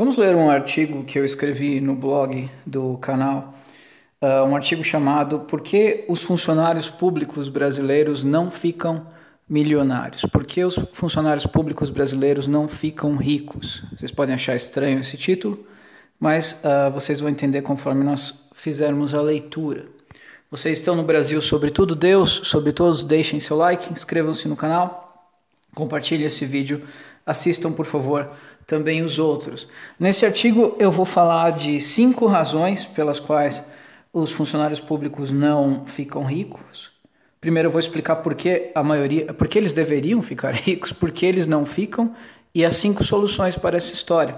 Vamos ler um artigo que eu escrevi no blog do canal, uh, um artigo chamado Por que os funcionários públicos brasileiros não ficam milionários? Por que os funcionários públicos brasileiros não ficam ricos? Vocês podem achar estranho esse título, mas uh, vocês vão entender conforme nós fizermos a leitura. Vocês estão no Brasil, sobretudo Deus, sobre todos, deixem seu like, inscrevam-se no canal, compartilhem esse vídeo, assistam por favor também os outros. Nesse artigo eu vou falar de cinco razões pelas quais os funcionários públicos não ficam ricos. Primeiro eu vou explicar por que a maioria, por que eles deveriam ficar ricos, por que eles não ficam e as cinco soluções para essa história.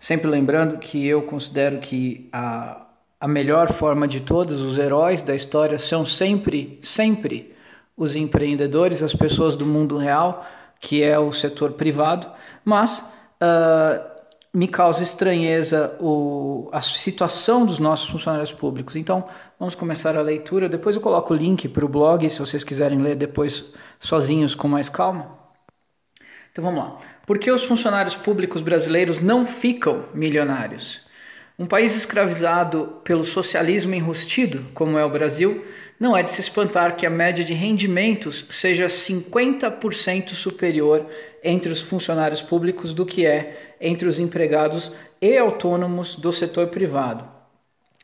Sempre lembrando que eu considero que a a melhor forma de todas, os heróis da história são sempre, sempre os empreendedores, as pessoas do mundo real, que é o setor privado, mas uh, me causa estranheza o, a situação dos nossos funcionários públicos. Então, vamos começar a leitura. Depois eu coloco o link para o blog, se vocês quiserem ler depois sozinhos com mais calma. Então vamos lá. Por que os funcionários públicos brasileiros não ficam milionários? Um país escravizado pelo socialismo enrustido, como é o Brasil, não é de se espantar que a média de rendimentos seja 50% superior entre os funcionários públicos do que é entre os empregados e autônomos do setor privado.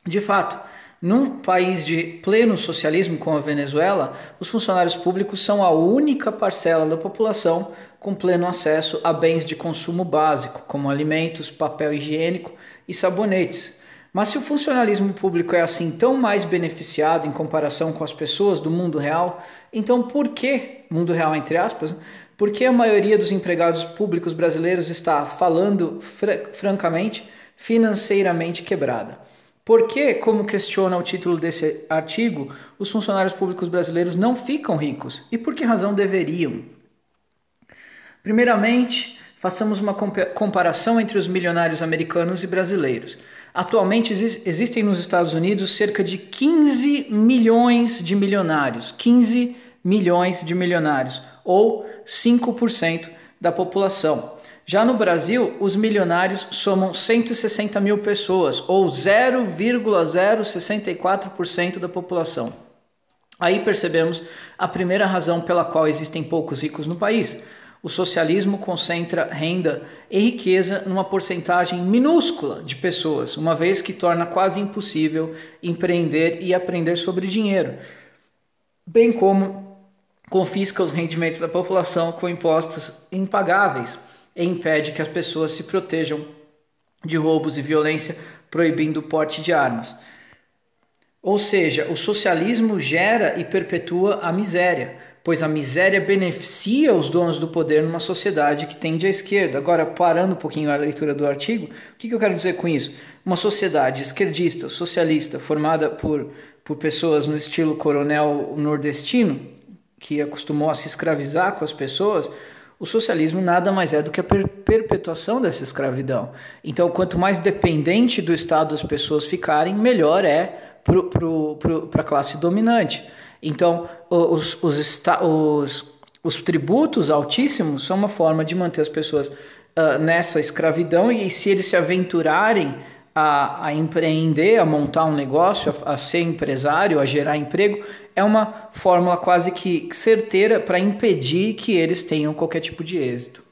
De fato, num país de pleno socialismo como a Venezuela, os funcionários públicos são a única parcela da população com pleno acesso a bens de consumo básico, como alimentos, papel higiênico e sabonetes. Mas se o funcionalismo público é assim tão mais beneficiado em comparação com as pessoas do mundo real, então por que, mundo real entre aspas, por que a maioria dos empregados públicos brasileiros está falando fr francamente financeiramente quebrada? Por que, como questiona o título desse artigo, os funcionários públicos brasileiros não ficam ricos? E por que razão deveriam? Primeiramente, façamos uma comparação entre os milionários americanos e brasileiros. Atualmente existem nos Estados Unidos cerca de 15 milhões de milionários, 15 milhões de milionários, ou 5% da população. Já no Brasil, os milionários somam 160 mil pessoas, ou 0,064% da população. Aí percebemos a primeira razão pela qual existem poucos ricos no país o socialismo concentra renda e riqueza numa porcentagem minúscula de pessoas, uma vez que torna quase impossível empreender e aprender sobre dinheiro, bem como confisca os rendimentos da população com impostos impagáveis e impede que as pessoas se protejam de roubos e violência, proibindo o porte de armas. Ou seja, o socialismo gera e perpetua a miséria pois a miséria beneficia os donos do poder numa sociedade que tende à esquerda. Agora, parando um pouquinho a leitura do artigo, o que, que eu quero dizer com isso? Uma sociedade esquerdista, socialista, formada por, por pessoas no estilo coronel nordestino, que acostumou a se escravizar com as pessoas, o socialismo nada mais é do que a per perpetuação dessa escravidão. Então, quanto mais dependente do Estado as pessoas ficarem, melhor é para a classe dominante. Então, os, os, os, os tributos altíssimos são uma forma de manter as pessoas uh, nessa escravidão, e se eles se aventurarem a, a empreender, a montar um negócio, a, a, ser empresário, a gerar emprego, é uma fórmula quase que certeira para impedir que eles tenham qualquer tipo de êxito.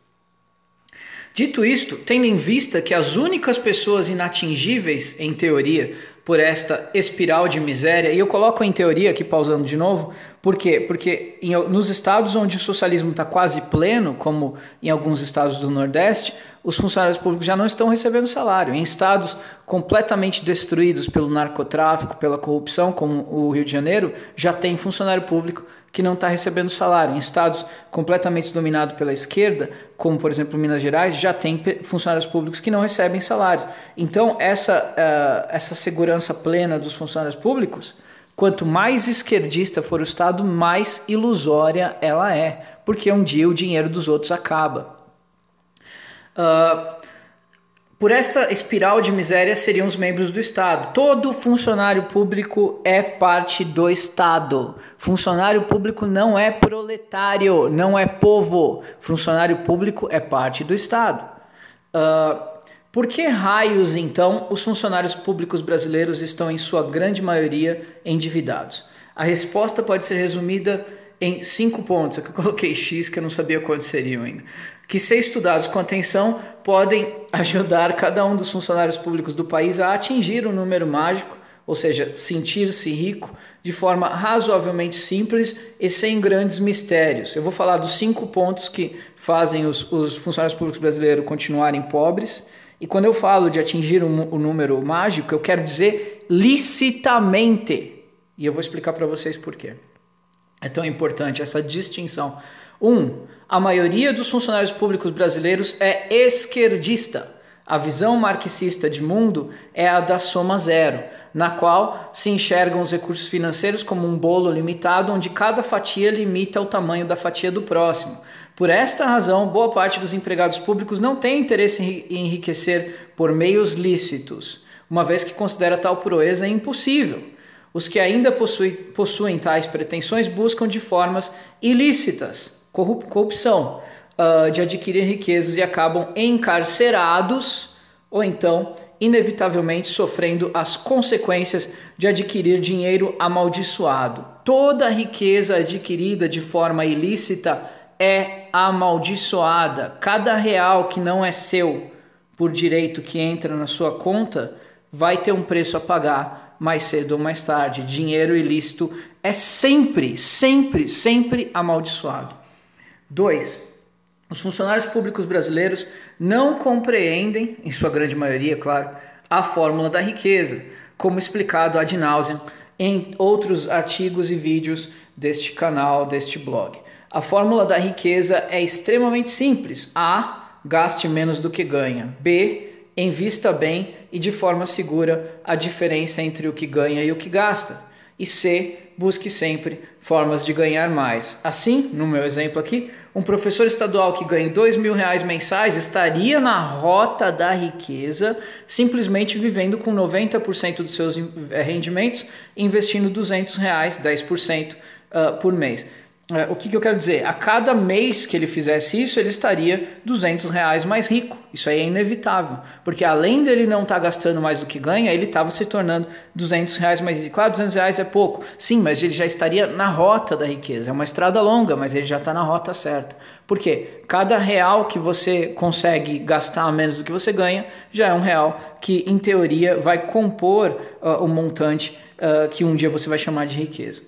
Dito isto, tendo em vista que as únicas pessoas inatingíveis, em teoria, por esta espiral de miséria, e eu coloco em teoria aqui pausando de novo, por quê? Porque em, nos estados onde o socialismo está quase pleno, como em alguns estados do Nordeste, os funcionários públicos já não estão recebendo salário. Em estados completamente destruídos pelo narcotráfico, pela corrupção, como o Rio de Janeiro, já tem funcionário público que não está recebendo salário. Em estados completamente dominados pela esquerda, como por exemplo Minas Gerais, já tem funcionários públicos que não recebem salário. Então, essa, uh, essa segurança plena dos funcionários públicos, quanto mais esquerdista for o Estado, mais ilusória ela é, porque um dia o dinheiro dos outros acaba. Uh, por esta espiral de miséria seriam os membros do Estado. Todo funcionário público é parte do Estado. Funcionário público não é proletário, não é povo. Funcionário público é parte do Estado. Uh, por que raios, então, os funcionários públicos brasileiros estão, em sua grande maioria, endividados? A resposta pode ser resumida em cinco pontos. Aqui eu coloquei X, que eu não sabia quantos seriam ainda que, se estudados com atenção, podem ajudar cada um dos funcionários públicos do país a atingir um número mágico, ou seja, sentir-se rico, de forma razoavelmente simples e sem grandes mistérios. Eu vou falar dos cinco pontos que fazem os, os funcionários públicos brasileiros continuarem pobres. E quando eu falo de atingir o um, um número mágico, eu quero dizer licitamente. E eu vou explicar para vocês por quê. É tão importante essa distinção. Um, a maioria dos funcionários públicos brasileiros é esquerdista. A visão marxista de mundo é a da soma zero, na qual se enxergam os recursos financeiros como um bolo limitado onde cada fatia limita o tamanho da fatia do próximo. Por esta razão, boa parte dos empregados públicos não tem interesse em enriquecer por meios lícitos, uma vez que considera tal proeza impossível. Os que ainda possuem, possuem tais pretensões buscam de formas ilícitas corrupção, uh, de adquirir riquezas e acabam encarcerados ou então, inevitavelmente, sofrendo as consequências de adquirir dinheiro amaldiçoado. Toda riqueza adquirida de forma ilícita é amaldiçoada. Cada real que não é seu por direito que entra na sua conta vai ter um preço a pagar mais cedo ou mais tarde. Dinheiro ilícito é sempre, sempre, sempre amaldiçoado. Dois, os funcionários públicos brasileiros não compreendem, em sua grande maioria, claro, a fórmula da riqueza, como explicado ad nauseam em outros artigos e vídeos deste canal, deste blog. A fórmula da riqueza é extremamente simples. A. Gaste menos do que ganha. B. Invista bem e de forma segura a diferença entre o que ganha e o que gasta. E C busque sempre formas de ganhar mais. Assim, no meu exemplo aqui, um professor estadual que ganha dois mil reais mensais estaria na rota da riqueza, simplesmente vivendo com 90% dos seus eh, rendimentos, investindo 200 reais, 10% uh, por mês. É, o que, que, eu quero dizer? A cada mês que ele fizesse isso, ele estaria 200 reais mais rico. Isso aí é inevitável. Porque além dele não estar tá gastando mais do que ganha, ele estava se tornando 200 reais mais rico. Ah, 200 reais é pouco. Sim, mas ele já estaria na rota da riqueza. É uma estrada longa, mas ele já está na rota certa. Por quê? Cada real que você consegue gastar menos do que você ganha, já é um real que, em teoria, vai compor uh, o montante uh, que um dia você vai chamar de riqueza.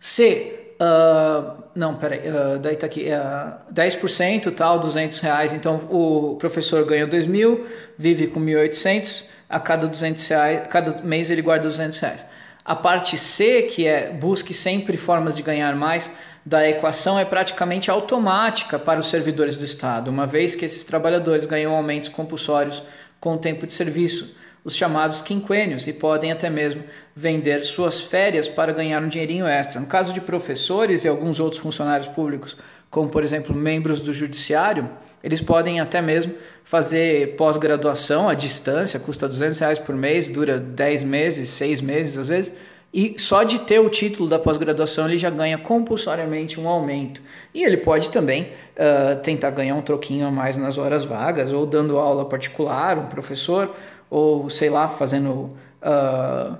C Uh, não, peraí, uh, daí tá aqui, uh, 10% tal, 200 reais, então o professor ganha 2 mil, vive com 1.800, a cada 200 reais, cada mês ele guarda 200 reais. A parte C, que é busque sempre formas de ganhar mais, da equação é praticamente automática para os servidores do Estado, uma vez que esses trabalhadores ganham aumentos compulsórios com o tempo de serviço os chamados quinquênios e podem até mesmo vender suas férias para ganhar um dinheirinho extra. No caso de professores e alguns outros funcionários públicos, como por exemplo membros do judiciário, eles podem até mesmo fazer pós-graduação à distância, custa 200 reais por mês, dura 10 meses, 6 meses às vezes, e só de ter o título da pós-graduação ele já ganha compulsoriamente um aumento. E ele pode também uh, tentar ganhar um troquinho a mais nas horas vagas, ou dando aula particular, um professor, ou sei lá, fazendo uh,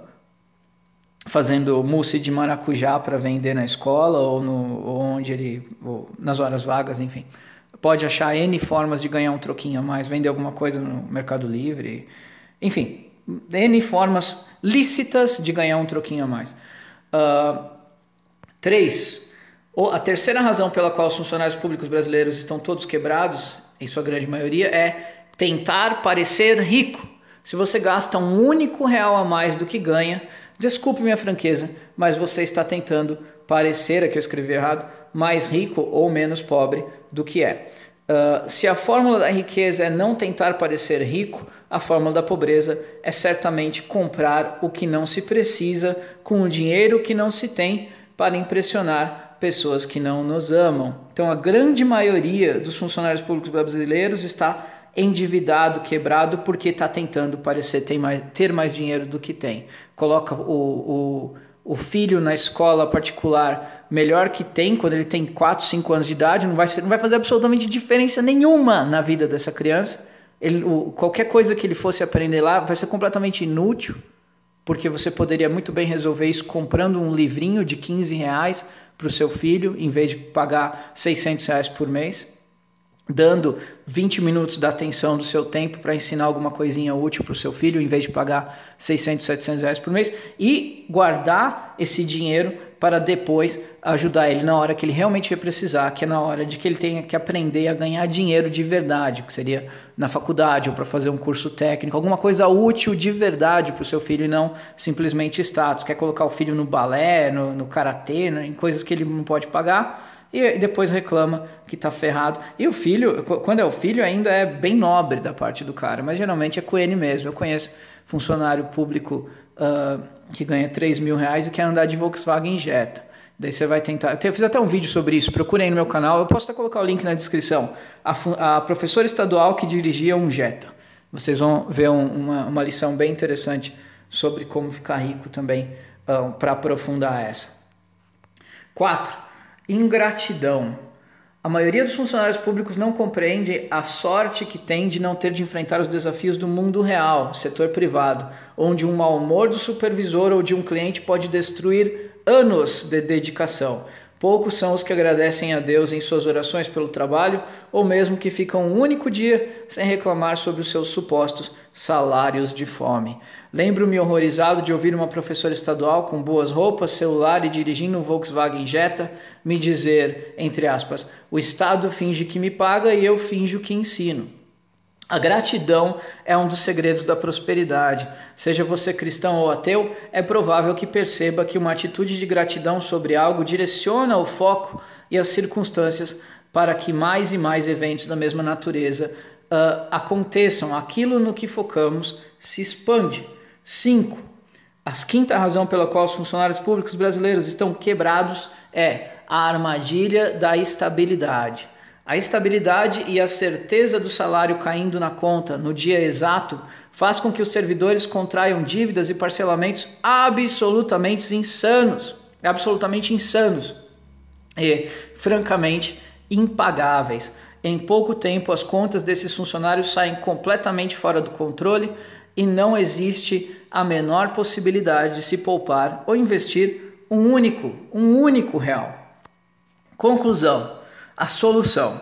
fazendo mousse de maracujá para vender na escola ou, no, ou onde ele ou nas horas vagas, enfim. Pode achar N formas de ganhar um troquinho a mais, vender alguma coisa no Mercado Livre, enfim, N formas lícitas de ganhar um troquinho a mais. Uh, três, a terceira razão pela qual os funcionários públicos brasileiros estão todos quebrados, em sua grande maioria, é tentar parecer rico. Se você gasta um único real a mais do que ganha, desculpe minha franqueza, mas você está tentando parecer, aqui eu escrevi errado, mais rico ou menos pobre do que é. Uh, se a fórmula da riqueza é não tentar parecer rico, a fórmula da pobreza é certamente comprar o que não se precisa com o dinheiro que não se tem para impressionar pessoas que não nos amam. Então, a grande maioria dos funcionários públicos brasileiros está endividado, quebrado, porque está tentando parecer ter mais, ter mais dinheiro do que tem. Coloca o, o, o filho na escola particular melhor que tem, quando ele tem 4, 5 anos de idade, não vai, ser, não vai fazer absolutamente diferença nenhuma na vida dessa criança. Ele, o, qualquer coisa que ele fosse aprender lá vai ser completamente inútil, porque você poderia muito bem resolver isso comprando um livrinho de 15 reais para o seu filho, em vez de pagar 600 reais por mês dando 20 minutos da atenção do seu tempo para ensinar alguma coisinha útil para o seu filho, em vez de pagar 600, 700 reais por mês, e guardar esse dinheiro para depois ajudar ele na hora que ele realmente vai precisar, que é na hora de que ele tenha que aprender a ganhar dinheiro de verdade, que seria na faculdade ou para fazer um curso técnico, alguma coisa útil de verdade para o seu filho e não simplesmente status. Quer colocar o filho no balé, no, no karatê, né, em coisas que ele não pode pagar e depois reclama que está ferrado. E o filho, quando é o filho, ainda é bem nobre da parte do cara, mas geralmente é com ele mesmo. Eu conheço funcionário público uh, que ganha 3 mil reais e quer andar de Volkswagen Jetta. Daí você vai tentar. Eu fiz até um vídeo sobre isso, procurem no meu canal. Eu posso até colocar o link na descrição. A, a professora estadual que dirigia um Jetta. Vocês vão ver um, uma, uma lição bem interessante sobre como ficar rico também, ah, para aprofundar essa. 4 ingratidão. A maioria dos funcionários públicos não compreende a sorte que tem de não ter de enfrentar os desafios do mundo real, setor privado, onde um mau humor do supervisor ou de um cliente pode destruir anos de dedicação. Poucos são os que agradecem a Deus em suas orações pelo trabalho, ou mesmo que ficam um único dia sem reclamar sobre os seus supostos salários de fome. Lembro-me horrorizado de ouvir uma professora estadual com boas roupas, celular e dirigindo um Volkswagen Jetta me dizer, entre aspas, o Estado finge que me paga e eu finjo que ensino. A gratidão é um dos segredos da prosperidade. Seja você cristão ou ateu, é provável que perceba que uma atitude de gratidão sobre algo direciona o foco e as circunstâncias para que mais e mais eventos da mesma natureza uh, aconteçam. Aquilo no que focamos se expande. 5. A quinta razão pela qual os funcionários públicos brasileiros estão quebrados é a armadilha da estabilidade. A estabilidade e a certeza do salário caindo na conta no dia exato faz com que os servidores contraiam dívidas e parcelamentos absolutamente insanos, absolutamente insanos e francamente impagáveis. Em pouco tempo, as contas desses funcionários saem completamente fora do controle e não existe a menor possibilidade de se poupar ou investir um único, um único real. Conclusão a solução.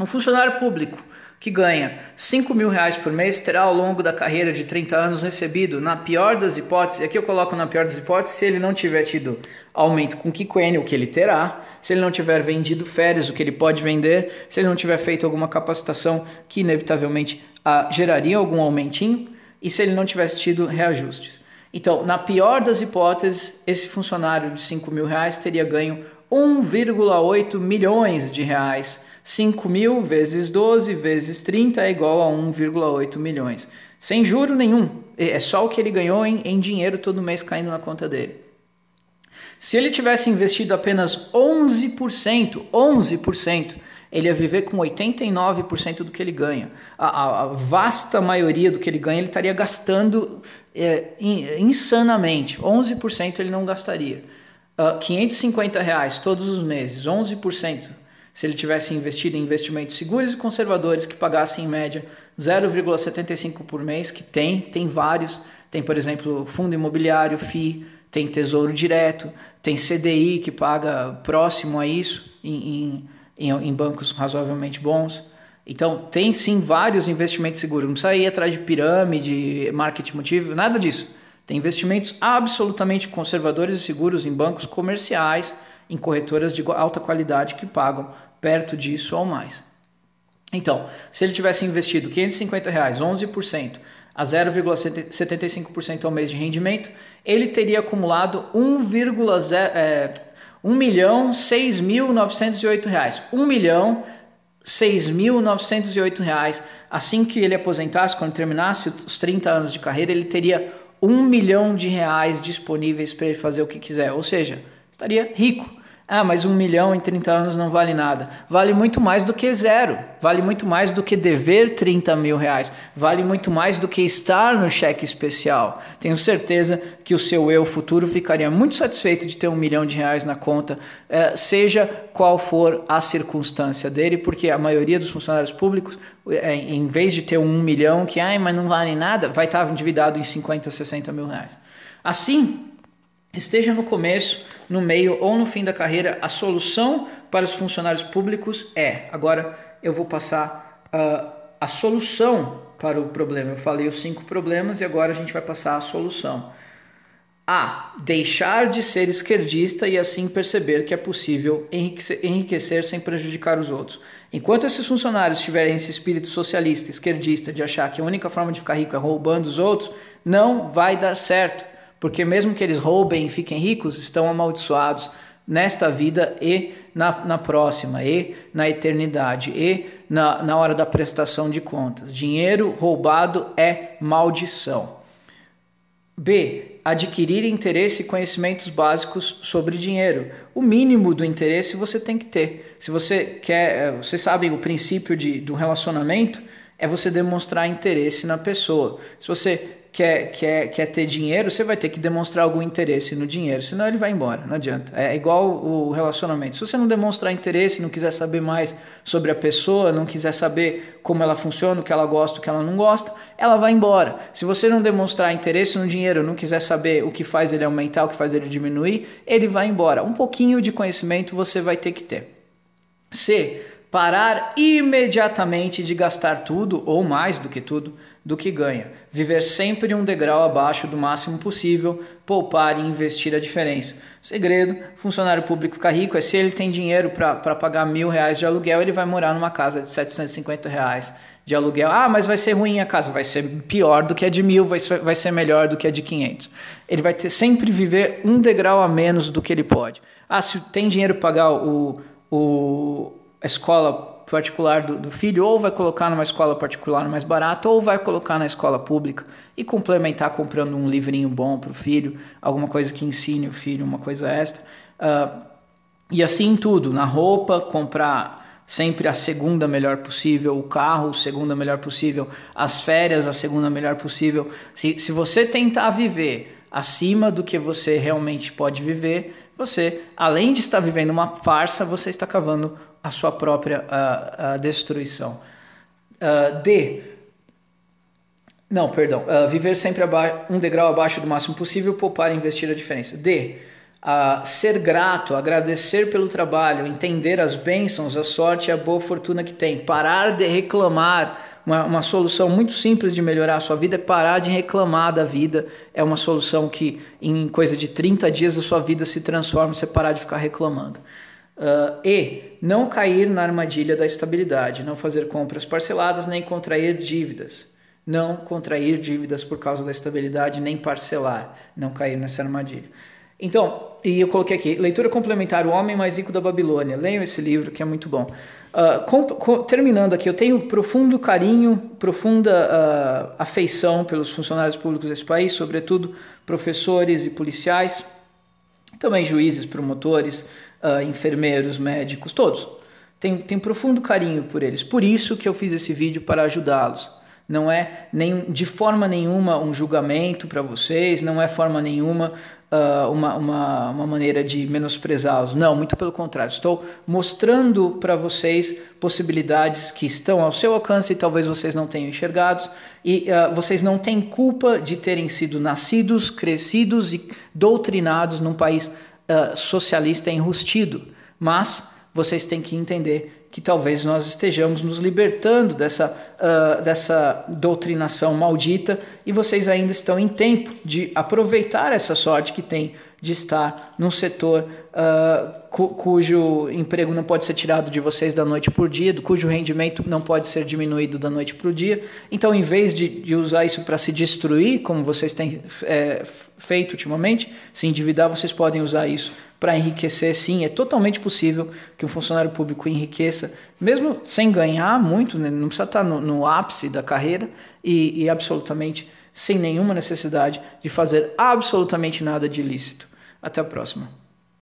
Um funcionário público que ganha 5 mil reais por mês terá ao longo da carreira de 30 anos recebido, na pior das hipóteses, aqui eu coloco na pior das hipóteses, se ele não tiver tido aumento com Kikoene, o que ele terá, se ele não tiver vendido férias, o que ele pode vender, se ele não tiver feito alguma capacitação que inevitavelmente ah, geraria algum aumentinho, e se ele não tivesse tido reajustes. Então, na pior das hipóteses, esse funcionário de 5 mil reais teria ganho 1,8 milhões de reais. 5 mil vezes 12 vezes 30 é igual a 1,8 milhões. Sem juro nenhum. É só o que ele ganhou em, em dinheiro todo mês caindo na conta dele. Se ele tivesse investido apenas 11%, 11%, ele ia viver com 89% do que ele ganha. A, a, vasta maioria do que ele ganha ele estaria gastando é, insanamente. 11% ele não gastaria uh, ah, 550 reais todos os meses, 11%, se ele tivesse investido em investimentos seguros e conservadores que pagassem em média 0,75 por mês, que tem, tem vários, tem por exemplo fundo imobiliário, FI, tem tesouro direto, tem CDI que paga próximo a isso em, em, em bancos razoavelmente bons. Então, tem sim vários investimentos seguros. Não precisa ir atrás de pirâmide, marketing motivo, nada disso. Tem investimentos absolutamente conservadores e seguros em bancos comerciais, em corretoras de alta qualidade que pagam perto disso ou mais. Então, se ele tivesse investido 550 reais, 11% a 0,75% ao mês de rendimento, ele teria acumulado 1,0 é, 1 milhão 6.908 reais. 1 milhão 6.908 reais. Assim que ele aposentasse, quando terminasse os 30 anos de carreira, ele teria um milhão de reais disponíveis para ele fazer o que quiser, ou seja, estaria rico. Ah, mas um milhão em 30 anos não vale nada. Vale muito mais do que zero. Vale muito mais do que dever 30 mil reais. Vale muito mais do que estar no cheque especial. Tenho certeza que o seu eu futuro ficaria muito satisfeito de ter um milhão de reais na conta, eh, seja qual for a circunstância dele, porque a maioria dos funcionários públicos, eh, em vez de ter um milhão que, ai, mas não vale nada, vai estar endividado em 50, 60 mil reais. Assim, esteja no começo, no meio ou no fim da carreira, a solução para os funcionários públicos é. Agora eu vou passar uh, a solução para o problema. Eu falei os cinco problemas e agora a gente vai passar a solução. A. Deixar de ser esquerdista e assim perceber que é possível enriquecer sem prejudicar os outros. Enquanto esses funcionários tiverem esse espírito socialista, esquerdista, de achar que a única forma de ficar rico é roubando os outros, não vai dar certo porque mesmo que eles roubem e fiquem ricos, estão amaldiçoados nesta vida e na, na próxima, e na eternidade, e na, na hora da prestação de contas. Dinheiro roubado é maldição. B. Adquirir interesse e conhecimentos básicos sobre dinheiro. O mínimo do interesse você tem que ter. Se você quer, eh, você sabe o princípio de, do relacionamento é você demonstrar interesse na pessoa. Se você quer, quer, quer ter dinheiro, você vai ter que demonstrar algum interesse no dinheiro, senão ele vai embora, não adianta. É igual o relacionamento. Se você não demonstrar interesse, não quiser saber mais sobre a pessoa, não quiser saber como ela funciona, o que ela gosta, o que ela não gosta, ela vai embora. Se você não demonstrar interesse no dinheiro, não quiser saber o que faz ele aumentar, o que faz ele diminuir, ele vai embora. Um pouquinho de conhecimento você vai ter que ter. C parar imediatamente de gastar tudo ou mais do que tudo do que ganha. Viver sempre um degrau abaixo do máximo possível, poupar e investir a diferença. Segredo, funcionário público ficar rico é se ele tem dinheiro para pagar mil reais de aluguel, ele vai morar numa casa de 750 reais de aluguel. Ah, mas vai ser ruim a casa, vai ser pior do que a de mil, vai ser, vai ser melhor do que a de 500. Ele vai ter sempre viver um degrau a menos do que ele pode. Ah, se tem dinheiro para pagar o, o, a escola particular do, do, filho, ou vai colocar numa escola particular mais barata, ou vai colocar na escola pública e complementar comprando um livrinho bom para o filho, alguma coisa que ensine o filho, uma coisa extra. Uh, e assim tudo, na roupa, comprar sempre a segunda melhor possível, o carro, a segunda melhor possível, as férias, a segunda melhor possível. Se, se você tentar viver acima do que você realmente pode viver, você, além de estar vivendo uma farsa, você está cavando a sua própria uh, uh, destruição. Uh, D. Não, perdão. viver sempre um degrau abaixo do máximo possível, poupar e investir a diferença. D. ser grato, agradecer pelo trabalho, entender as bênçãos, a sorte e a boa fortuna que tem. Parar de reclamar uma, uma solução muito simples de melhorar a sua vida é parar de reclamar da vida. É uma solução que em coisa de 30 dias a sua vida se transforma você parar de ficar reclamando. Uh, e não cair na armadilha da estabilidade, não fazer compras parceladas nem contrair dívidas. Não contrair dívidas por causa da estabilidade, nem parcelar, não cair nessa armadilha. Então, e eu coloquei aqui, leitura complementar, O Homem Mais Rico da Babilônia. Leiam esse livro que é muito bom. Uh, com, com, terminando aqui, eu tenho profundo carinho, profunda uh, afeição pelos funcionários públicos desse país, sobretudo professores e policiais, também juízes, promotores, uh, enfermeiros, médicos, todos. Tenho, tenho profundo carinho por eles. Por isso que eu fiz esse vídeo para ajudá-los. Não é nem, de forma nenhuma um julgamento para vocês, não é forma nenhuma uh, uma, uma, uma maneira de menosprezá-los. Não, muito pelo contrário. Estou mostrando para vocês possibilidades que estão ao seu alcance e talvez vocês não tenham enxergado. E uh, vocês não têm culpa de terem sido nascidos, crescidos e doutrinados num país uh, socialista enrustido. Mas vocês têm que entender que talvez nós estejamos nos libertando dessa, uh, dessa doutrinação maldita e vocês ainda estão em tempo de aproveitar essa sorte que tem de estar num setor uh, cu cujo emprego não pode ser tirado de vocês da noite por dia, cujo rendimento não pode ser diminuído da noite para o dia. Então, em vez de, de usar isso para se destruir, como vocês têm é, feito ultimamente, se endividar, vocês podem usar isso para enriquecer, sim. É totalmente possível que um funcionário público enriqueça, mesmo sem ganhar muito, né? não precisa estar no, no ápice da carreira e, e absolutamente sem nenhuma necessidade de fazer absolutamente nada de ilícito. Até a próxima.